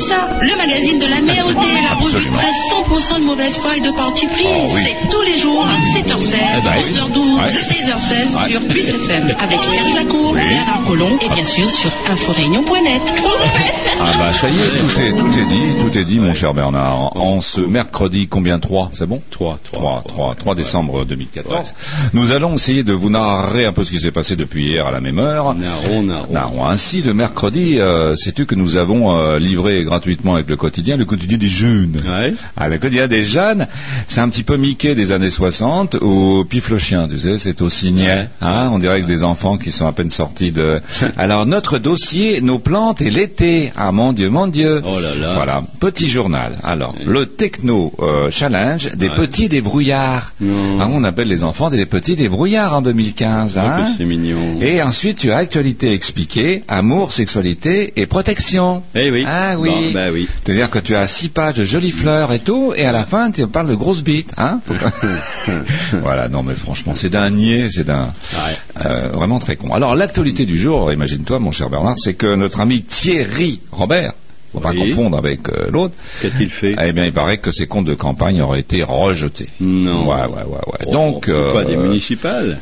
ça Le magazine de la merde et la revue de presse 100% de mauvaise foi et de parti pris. C'est tous les jours à 7h16, Eh ben oui. 11h12, Ouais. 16h16 sur Puce FM avec Serge Lacour, Bernard Collomb et bien sûr sur inforéunion.net. Ah bah ça y est, tout est, tout est dit, tout est dit, mon cher Bernard. En ce mercredi, combien 3 C'est bon? 3, 3, 3, 3 décembre 2014. Nous allons essayer de vous narrer un peu ce qui s'est passé depuis hier à la même heure. Naron, naron. Narron. Ainsi, le mercredi, euh, sais-tu que nous avons euh, livré gratuitement avec le quotidien, le quotidien des jeunes? Ouais. Ah, le quotidien des jeunes, c'est un petit peu Mickey des années 60 ou Pif le chien, tu sais, c'est au signet. Hein, on dirait que des enfants qui sont à peine sortis de... Alors, notre dossier, nos plantes et l'été. Ah, mon Dieu, mon Dieu. Oh là là. Voilà, petit journal. Alors, le techno euh, challenge des Ouais. petits débrouillards. Hein, on appelle les enfants des petits débrouillards en 2015. Oh, Hein c'est mignon. et ensuite, tu as actualité expliquée, amour, sexualité et protection. Eh oui. Ah oui. Bon, bah oui. C'est-à-dire que tu as six pages de jolies fleurs et tout, et à la fin, tu parles de grosses bites. Hein voilà, non mais franchement, c'est d'un niais, c'est d'un... euh, vraiment très con. Alors, l'actualité du jour, imagine-toi, mon cher Bernard, c'est que notre ami Thierry Robert, faut pas Oui. confondre avec euh, l'autre, Qu'a-t-il fait? eh bien, il paraît que ses comptes de campagne auraient été rejetés. Non. Ouais, ouais, ouais, ouais. Oh, Donc, des euh, municipales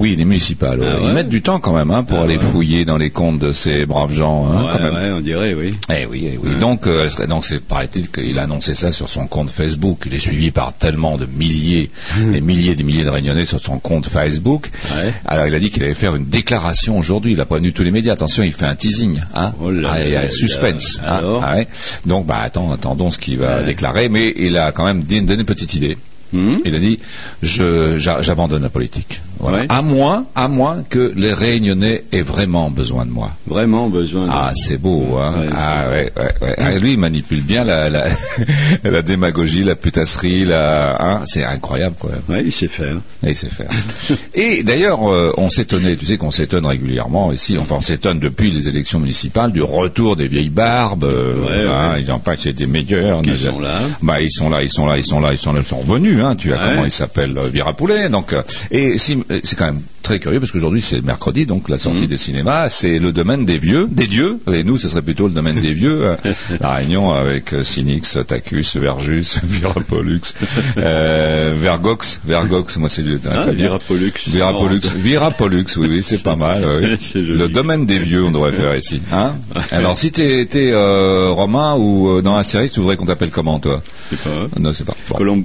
oui, les municipales. Ah ouais. Ils mettent du temps quand même hein, pour Ah aller ouais. fouiller dans les comptes de ces braves gens. Hein, ouais, quand même. ouais, on dirait, oui. Eh oui, eh oui. Donc, euh, donc c'est paraît-il qu'il a annoncé ça sur son compte Facebook. Il est suivi par tellement de milliers et milliers et milliers de réunionnais sur son compte Facebook. Ouais. Alors, il a dit qu'il allait faire une déclaration aujourd'hui. Il a prévenu tous les médias. Attention, il fait un teasing. Hein Oh là Ah, il y a là suspense. là. hein. Alors Ah ouais. Donc, bah, attends, attendons ce qu'il va déclarer. Mais il a quand même donné une petite idée. Hmm Il a dit, j'abandonne la politique. Voilà. À moins, à moins que les Réunionnais aient vraiment besoin de moi. Vraiment besoin de... Ah, c'est beau, hein. Ouais, ah, ouais, ouais, ouais. Ah, lui, il manipule bien la, la, la démagogie, la putasserie, la, hein. C'est incroyable, quoi. Ouais, il sait faire. Et il sait faire. Et d'ailleurs, euh, on s'étonnait, tu sais qu'on s'étonne régulièrement ici, enfin on s'étonne depuis les élections municipales du retour des vieilles barbes. euh, Ouais, hein. Ils n'ont pas que c'était meilleurs. Ils mais- sont là? Bah ils sont là, ils sont là, ils sont là, ils sont là, ils sont revenus. Hein, tu as comment il s'appelle euh, Vira Poulet. Donc euh, et si- euh, c'est quand même très curieux parce qu'aujourd'hui c'est mercredi, donc la sortie Mhm. des cinémas, c'est le domaine des vieux, des dieux. Et nous, ce serait plutôt le domaine des vieux. euh, la Réunion avec euh, Cynix, Tacus, Verjus, Virapollux, euh, Vergox, Vergox. Moi c'est le Ah. Virapollux, Oh. Virapollux, oui, oui, c'est pas mal. oui. Le domaine des vieux, on devrait faire ici. Hein Alors, si t'es étais, euh, romain ou euh, dans la série, tu voudrais qu'on t'appelle comment, toi? C'est pas... hein. Non, c'est pas. Bon. Colom-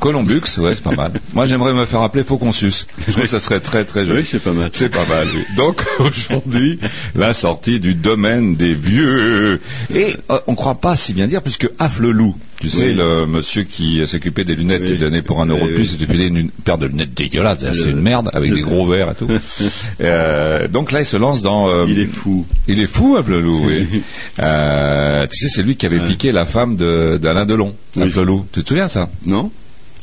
Colombix ouais, c'est pas mal. Moi, j'aimerais me faire appeler Fauconsus. Je trouve que ça serait très, très joli. Oui, c'est pas mal. C'est pas mal, oui. Donc, aujourd'hui, la sortie du domaine des vieux. Et euh, on croit pas si bien dire, puisque Afflelou, tu sais, Oui. le monsieur qui s'occupait des lunettes, Oui. tu donnais pour un euro de plus, oui. et tu filais une, une paire de lunettes dégueulasses. C'est Le- une merde, avec des gros verres et tout. Euh, donc là, il se lance dans... euh, Il est fou. il est fou, Afflelou, oui. Tu sais, c'est lui qui avait piqué la femme de- d'Alain Delon, Oui. Afflelou. Tu te souviens ça? Non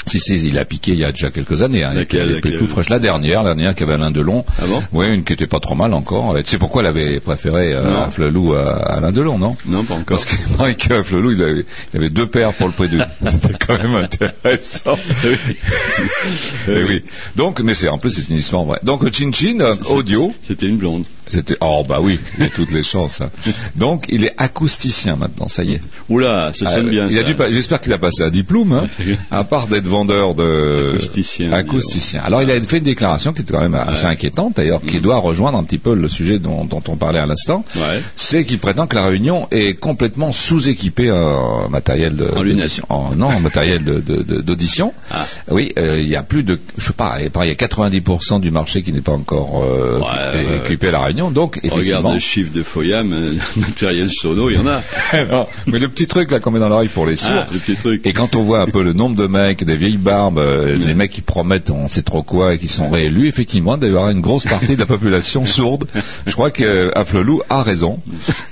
si, si, il a piqué il y a déjà quelques années. Hein, Laquelle, il tout fraîche. La dernière, la dernière qui avait Alain Delon. Ah bon? Oui, une qui était pas trop mal encore. Sais pourquoi elle avait préféré euh. Flelou à Alain Delon, non? Non, pas encore. Parce que Mike Flelou, il avait, il avait deux paires pour le prix d'une. C'était quand même intéressant. Eh oui. Donc, mais c'est en plus c'est une histoire vraie. Donc Chin Chin audio, C'était une blonde. C'était oh bah oui, il y a toutes les chances. hein. Donc il est acousticien maintenant, ça y est. Oula, ça sonne Ah, bien il ça. a dû pas- J'espère qu'il a passé un diplôme, hein, à part d'être vendeur de Acousticien, acousticien. Alors il a fait une déclaration qui est quand même assez inquiétante d'ailleurs, qui doit rejoindre un petit peu le sujet dont, dont on parlait à l'instant. Ouais. C'est qu'il prétend que la Réunion est complètement sous-équipée en matériel de En lunettes. d'audition. En- non, en matériel de- de- de- d'audition. Ah. Oui, euh, il y a plus de, je sais pas, il y a 90% du marché qui n'est pas encore euh, ouais, équipé à la Réunion. Donc Regarde le chiffre de Foyam, euh, matériel sono, il y en a. Non, mais le petit truc là qu'on met dans l'oreille pour les sourds. Ah, le petit truc. Et quand on voit un peu le nombre de mecs, des vieilles barbes, euh, des mecs qui promettent on sait trop quoi et qui sont réélus, effectivement, il doit y avoir une grosse partie de la population sourde. Je crois que Afflelou a raison.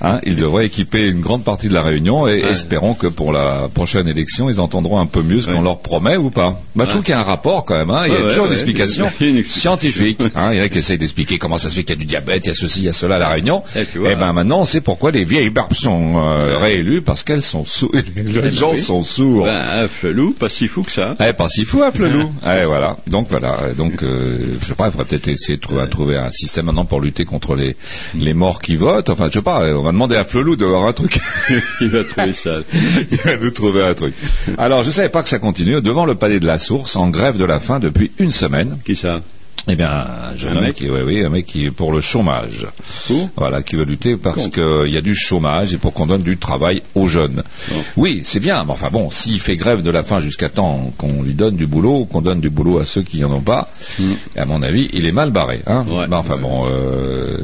Hein, il devrait équiper une grande partie de la Réunion et Ouais. espérons que pour la prochaine élection, ils entendront un peu mieux ce qu'on leur promet ou pas. Bah, je trouve qu'il y a un rapport quand même. Hein, il y a toujours une explication. scientifique. Hein, il y en a qui essayent d'expliquer comment ça se fait qu'il y a du diabète, il y a ceci, il y a cela à la Réunion. Eh, tu vois. Et ben maintenant, on sait pourquoi les vieilles barbes sont euh, réélues parce qu'elles sont sourdes. Les ben gens oui. sont sourds. Ben, un flelou, pas si fou que ça. Eh, pas si fou, à Flelou. Eh, voilà. Donc voilà. Donc, euh, je sais pas, il faudrait peut-être essayer de trouver, trouver un système maintenant pour lutter contre les, les morts qui votent. Enfin, je sais pas. On va demander à Flelou d'avoir un truc. Il va trouver ça. Il va nous trouver un truc. Alors, je savais pas que ça continue. Devant le palais de la Source, en grève de la faim depuis une semaine. Qui ça? Eh bien, un jeune Un homme mec qui, oui, oui, un mec qui est pour le chômage. Voilà, qui veut lutter parce qu'il y a du chômage et pour qu'on donne du travail aux jeunes. Oui, c'est bien, mais enfin bon, s'il fait grève de la faim jusqu'à temps qu'on lui donne du boulot, qu'on donne du boulot à ceux qui en ont pas, à mon avis, il est mal barré. Hein Mm. Ouais. Enfin Ouais. bon, euh,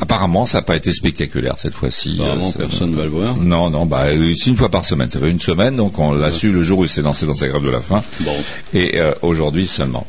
apparemment, ça n'a pas été spectaculaire cette fois-ci. Apparemment, Euh, personne ne va le voir. Non, non, bah, euh, c'est une fois par semaine. Ça fait une semaine, donc on l'a su le jour où il s'est lancé dans sa grève de la faim Bon. et euh, aujourd'hui seulement.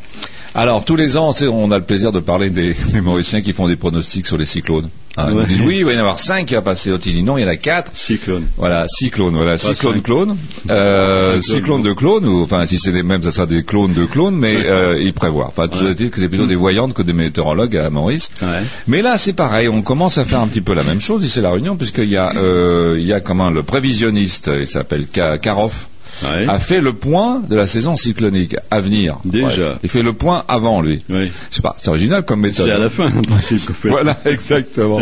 Alors tous les ans, on a le plaisir de parler des, des Mauriciens qui font des pronostics sur les cyclones. Hein, Ouais. disent oui, il va y en avoir cinq qui va passer au Tini. Non, il y en a quatre. Cyclone. Voilà, cyclone, voilà, cyclone clone, euh, Cyclone. de clone, ou enfin si c'est les mêmes, ça sera des clones de clones, mais euh, ils prévoient. Enfin, toujours est-il que c'est plutôt des voyantes que des météorologues à Maurice. Ouais. Mais là, c'est pareil, on commence à faire un petit peu la même chose ici à la Réunion, puisqu'il y a, euh, il y a comment le prévisionniste, il s'appelle Ka- Karoff, Ouais. a fait le point de la saison cyclonique à venir. Déjà. Ouais. Il fait le point avant lui. Oui. Je sais pas, c'est original comme méthode. C'est à la fin, le- Voilà, exactement.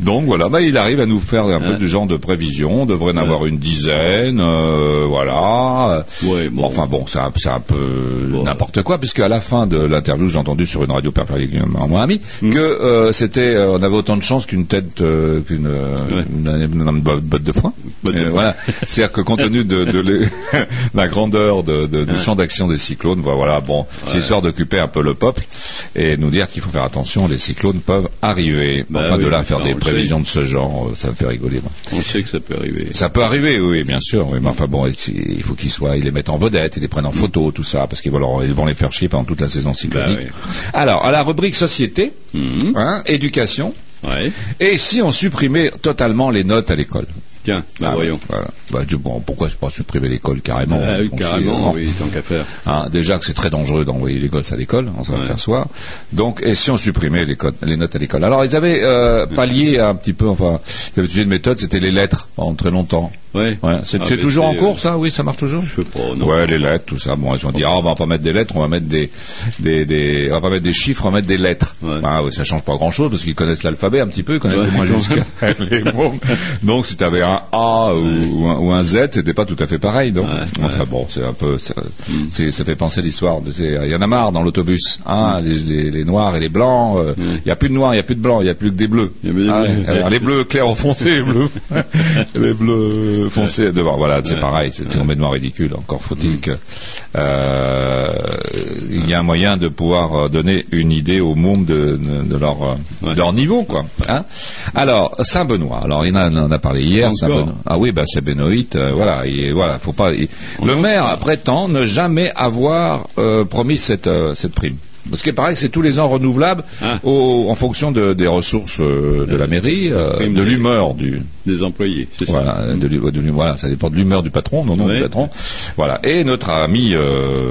Donc voilà, bah, il arrive à nous faire un peu Hein du genre de prévision. On devrait en avoir une dizaine, euh, voilà. Bon. Enfin bon, c'est un, peu Bon. n'importe quoi, puisque à la fin de l'interview, j'ai entendu sur une radio particulièrement mon ami Hmm. que euh, c'était, euh, on avait autant de chance qu'une tête, euh, qu'une botte de foin. Voilà, c'est-à-dire que compte tenu de, de les- la grandeur de, de- du Ouais. champ d'action des cyclones, voilà, bon, c'est histoire d'occuper un peu le peuple et nous dire qu'il faut faire attention, les cyclones peuvent arriver. Bah enfin, de là faire des prévisions de ce genre, euh, ça me fait rigoler. moi. On sait que ça peut arriver. Ça peut arriver, oui, bien sûr. Oui, mais enfin bon, il faut qu'ils soient, ils les mettent en vedette, ils les prennent en photo, tout ça, parce qu'ils vont, leur- ils vont les faire chier pendant toute la saison cyclonique. Bah Alors, à la rubrique société, Mhm. hein, éducation, Ouais. et si on supprimait totalement les notes à l'école? Tiens, bah Ah, voyons. Voilà. Bah, du- bon, pourquoi pas supprimer l'école carrément Ah, oui, carrément, oui, tant qu'à faire. Hein, déjà que c'est très dangereux d'envoyer les gosses à l'école, on s'en Ouais. aperçoit. Donc, et si on supprimait les, les notes à l'école? Alors, ils avaient euh, pallié un petit peu, enfin, ils avaient utilisé une méthode, c'était les lettres pendant très longtemps. Ouais. Ouais. C'est Ah, mais toujours en c'est, cours, euh, ça Oui, ça marche toujours? Je sais pas, non. Ouais, les lettres, tout ça. Bon, ils ont dit, ah, on va pas mettre des lettres, on va mettre des, des, des, on va pas mettre des chiffres, on va mettre des lettres. Ouais. Ah, oui, ça change pas grand chose parce qu'ils connaissent l'alphabet un petit peu, ils connaissent Ouais, quand jusqu'à les mots. Donc, si tu avais un A ou, ou un, ou un Z, c'était pas tout à fait pareil. Donc, Ouais, enfin ouais. bon, c'est un peu, ça fait penser à l'histoire. Il y en a marre dans l'autobus, hein, les, les- les noirs et les blancs. euh, Il y a plus de noirs, il y a plus de blancs, il y a plus que des bleus. Il y a plus des Ah, bleus. ouais. Alors, les bleus clairs ou foncés, les bleus, les bleus foncés devant. Voilà, c'est pareil, c'est complètement ridicule. Encore faut-il que euh, il y a un moyen de pouvoir euh, donner une idée au monde de, de- de leur euh, de leur niveau, quoi. Hein alors Saint Benoît. Alors il en a, on en a parlé hier. Saint Benoît. Ah oui, bah c'est Benoît. euh, voilà, il, voilà, faut pas. il- le maire prétend ne jamais avoir euh, promis cette cette prime. Parce qu'il paraît que c'est tous les ans renouvelable Ah. au- en fonction de- des ressources euh, de la mairie, euh, de l'humeur du, Des employés, c'est ça. voilà, de, l'hu- de voilà, ça dépend de l'humeur du patron, non, non, Ouais. du patron. Voilà. Et notre ami euh,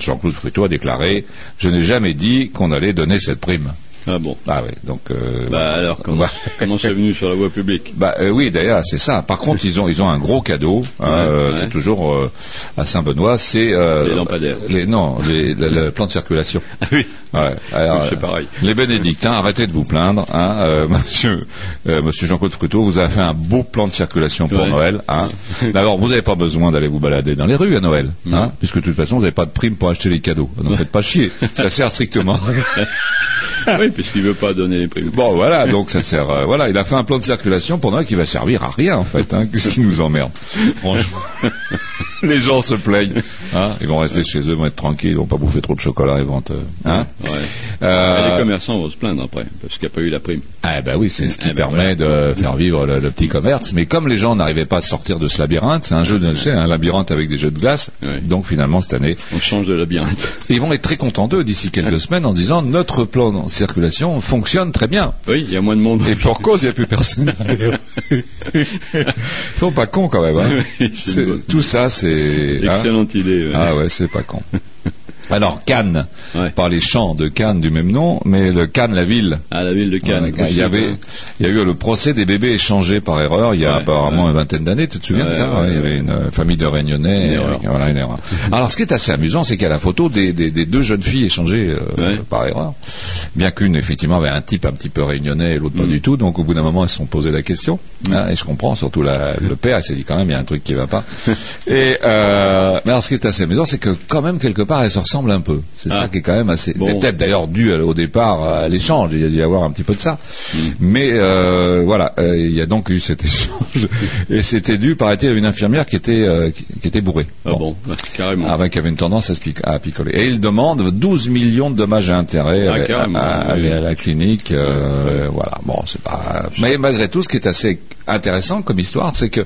Jean-Claude Fruteau a déclaré Je n'ai jamais dit qu'on allait donner cette prime. Ah bon. Ah oui, donc. euh, Bah voilà. alors, comment, comment c'est venu sur la voie publique? Bah, euh, oui, d'ailleurs, c'est ça. Par contre, ils ont ils ont un gros cadeau. hein, Ouais, euh, ouais. C'est toujours euh, à Saint-Benoît. C'est Les lampadaires. Les, non, les, le, le plan de circulation. Ah oui. Ouais, alors, c'est pareil. Les bénédictins, arrêtez de vous plaindre. Hein, monsieur monsieur Jean-Claude Fruteau vous a fait un beau plan de circulation pour. Noël. Hein. D'abord, vous n'avez pas besoin d'aller vous balader dans les rues à Noël, hein, puisque de toute façon, vous n'avez pas de prime pour acheter les cadeaux. Ne faites pas chier. Ça sert strictement. oui, puisqu'il veut pas donner les primes. Bon, voilà, donc ça sert. euh, voilà, il a fait un plan de circulation pour Noël qui va servir à rien en fait. Hein, Qu'est-ce qui nous emmerde? Franchement, les gens se plaignent. Hein, ils vont rester chez eux, ils vont être tranquilles, ils vont pas bouffer trop de chocolat, ils vont. euh, hein. Ouais. Euh, Et les commerçants vont se plaindre après, parce qu'il n'y a pas eu la prime. Ah ben oui, c'est ce qui Eh ben permet de faire vivre le, le petit commerce. Mais comme les gens n'arrivaient pas à sortir de ce labyrinthe, c'est un jeu, de, un labyrinthe avec des jeux de glace. Oui. Donc finalement cette année, On change de labyrinthe. ils vont être très contents d'eux d'ici quelques semaines en disant notre plan circulation fonctionne très bien. Oui, il y a moins de monde. Et pour cause, il n'y a plus personne. Ils sont pas cons quand même. Hein. Oui, tout ça, c'est. hein. Excellente idée. ouais. Ah ouais, c'est pas con. Alors Cannes, Ouais. pas les champs de Cannes du même nom, mais le Cannes, la ville. À la ville de Cannes. Ouais, il y avait, il y a eu le procès des bébés échangés par erreur il y a Ouais, apparemment une vingtaine d'années. Tu te souviens de ça Ouais, Il y avait une euh, famille de Réunionnais. Une euh, erreur. voilà, une erreur. Alors, ce qui est assez amusant, c'est qu'il y a la photo des, des- des deux jeunes filles échangées euh, par erreur. Bien qu'une, effectivement, avait un type un petit peu réunionnais et l'autre pas Mm. du tout. Donc, au bout d'un moment, elles se sont posé la question. Hein, et je comprends, surtout la- le père, il s'est dit quand même, il y a un truc qui va pas. et euh, mais alors, ce qui est assez amusant, c'est que quand même, quelque part, elles se ressemblent un peu. C'est Ah. ça qui est quand même assez... Bon. C'est peut-être d'ailleurs dû à- au départ à l'échange. Il y a dû y avoir un petit peu de ça. Mm. Mais euh, voilà, euh, il y a donc eu cet échange. Et c'était dû, paraît-il, à une infirmière qui était, euh, qui, qui était bourrée. Ah bon, ouais, carrément. Avant qui avait une tendance à, se pic- à picoler. Et il demande 12 millions de dommages et intérêts Ah, à, à- à- oui. à la clinique. euh, Voilà. Bon, c'est pas. Mais malgré tout, ce qui est assez intéressant comme histoire, c'est que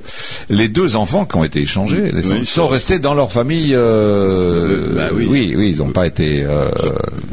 les deux enfants qui ont été échangés Oui. sont restés dans leur famille. euh, Bah oui. oui, oui, ils n'ont pas été. euh,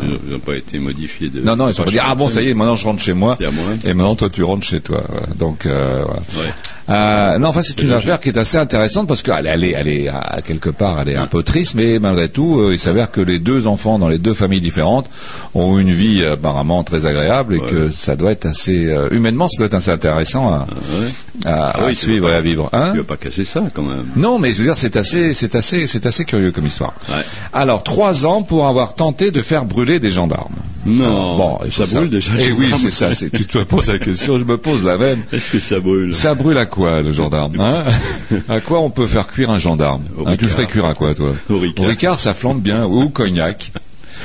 Ils n'ont pas été modifiés de. non, non, ils pas dit ah bon, ça y est, maintenant je rentre chez moi. Et maintenant, toi, tu rentres chez toi. Donc, euh, voilà. Ouais. Euh, non, enfin, c'est une affaire qui est assez intéressante parce qu'elle elle est, elle est, à quelque part, elle est un peu triste, mais malgré tout, euh, il s'avère que les deux enfants dans les deux familles différentes ont une vie apparemment très agréable et Ouais. que ça doit être assez, euh, humainement, ça doit être assez intéressant à, Ah ouais. à- Ah oui, suivre et à vivre. Hein Tu vas pas casser ça quand même. non, mais je veux dire, c'est assez, c'est assez, c'est assez curieux comme histoire. Ouais. Alors, trois ans pour avoir tenté de faire brûler des gendarmes. Non, bon, faut ça brûle déjà. Et les oui, c'est ça. c'est- Tu te poses la question, je me pose la même. Est-ce que ça brûle? Ça brûle à quoi le gendarme hein? À quoi on peut faire cuire un gendarme? Hein, Tu le ferais cuire à quoi toi? Au Ricard. Au Ricard, ça flambe bien ou au cognac.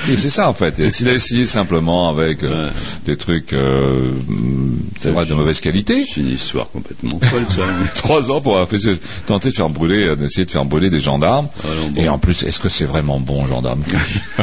Et c'est ça en fait. Et S'il a essayé simplement avec euh, Ouais. des trucs, euh, c'est vrai, de mauvaise qualité. C'est une histoire complètement folle, ça. Trois ans pour avoir fait tenter de faire brûler, euh, d'essayer de faire brûler des gendarmes. Alors, bon. Et en plus, est-ce que c'est vraiment bon gendarme?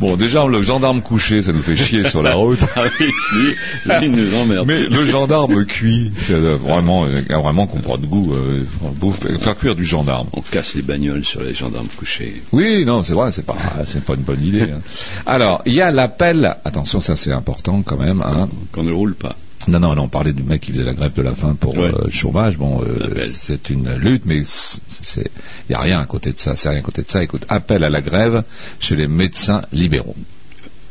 Bon, déjà le gendarme couché, ça nous fait chier sur la route. Ah oui, lui, lui, il nous emmerde. Mais le gendarme cuit, c'est euh, vraiment, euh, vraiment qu'on prend de goût. euh, bouffe- faire cuire du gendarme. On casse les bagnoles sur les gendarmes couchés. Oui, non, c'est vrai, c'est pas, c'est pas une bonne idée. hein. Alors, il y a l'appel. Attention, ça c'est important quand même. Hein. Qu'on ne roule pas. Non, non, non, on parlait du mec qui faisait la grève de la faim pour Ouais. euh, le chômage. Bon, euh, c'est une lutte, mais c'est, il y a rien à côté de ça. C'est rien à côté de ça. Écoute, appel à la grève chez les médecins libéraux.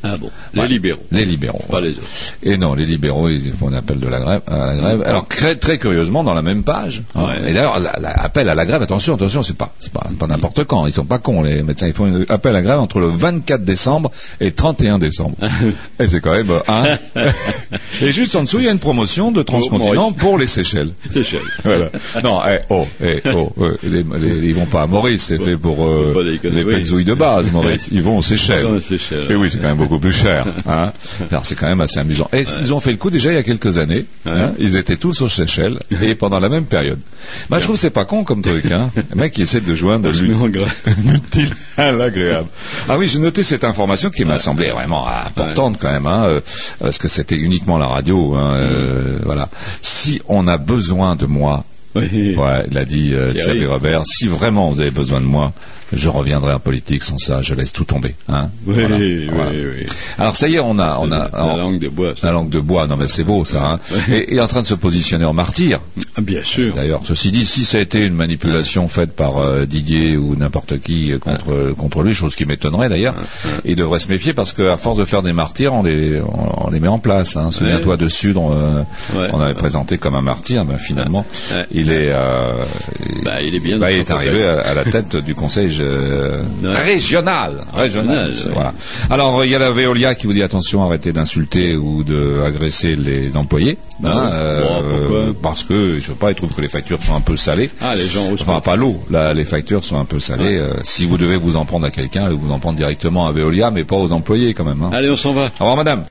Ah bon. Les Ouais. libéraux. Les libéraux. Pas les autres. Et non, les libéraux, ils font un appel de la grève, à la grève. Alors, très, très curieusement, dans la même page. hein, Ouais. Et d'ailleurs, la- la- appel à la grève, attention, attention, c'est pas, c'est pas, pas n'importe quand. Ils sont pas cons, les médecins. Ils font un appel à la grève entre le 24 décembre et 31 décembre. et c'est quand même, hein. et juste en dessous, il y a une promotion de transcontinent pour les Seychelles. Seychelles. Voilà. Non, eh, oh, eh, oh, euh, les- les- ils vont pas à Maurice, c'est fait pour euh, les oui. de base, Maurice. Ils vont aux Seychelles. Seychelles. Et oui, c'est quand même beaucoup plus cher. Hein. Alors c'est quand même assez amusant. Et ils ont fait le coup déjà il y a quelques années. hein. Ils étaient tous aux Seychelles et pendant la même période. Moi, je trouve que c'est pas con comme truc. Hein. Le mec qui essaie de joindre l'utile à l'agréable. Ah oui, j'ai noté cette information qui m'a semblé vraiment importante quand même, hein, euh, parce que c'était uniquement la radio. Hein, euh, voilà. Si on a besoin de moi, Oui. Ouais, il a dit euh. Thierry Robert. Si vraiment vous avez besoin de moi, je reviendrai en politique. Sans ça, je laisse tout tomber. Hein Oui, Voilà, oui, voilà. oui. Alors ça y est, on a, on a la, langue de bois. ça. la langue de bois. Non, mais c'est beau ça. Hein et il est en train de se positionner en martyr. Ah, bien sûr. D'ailleurs, ceci dit, si ça a été une manipulation faite par euh, Didier ou n'importe qui euh, contre contre lui, chose qui m'étonnerait d'ailleurs, il devrait se méfier parce qu'à force de faire des martyrs, on les on, on les met en place. Hein. Souviens-toi de Sud, on, euh, Ouais. on avait présenté comme un martyr, mais finalement, il est euh, Bah, il est bien bah, il est arrivé à, à la tête du conseil euh, Ouais. régional. Régional. Voilà. Alors il y a la Veolia qui vous dit attention, arrêtez d'insulter ou de agresser les employés. Ah hein, pourquoi parce que je sais pas, ils trouvent que les factures sont un peu salées. Ah, les gens Enfin, pas. pas l'eau. Là, les factures sont un peu salées. Euh, si vous devez vous en prendre à quelqu'un, vous en prendre directement à Veolia, mais pas aux employés quand même. Hein. Allez, on s'en va. Au revoir, madame.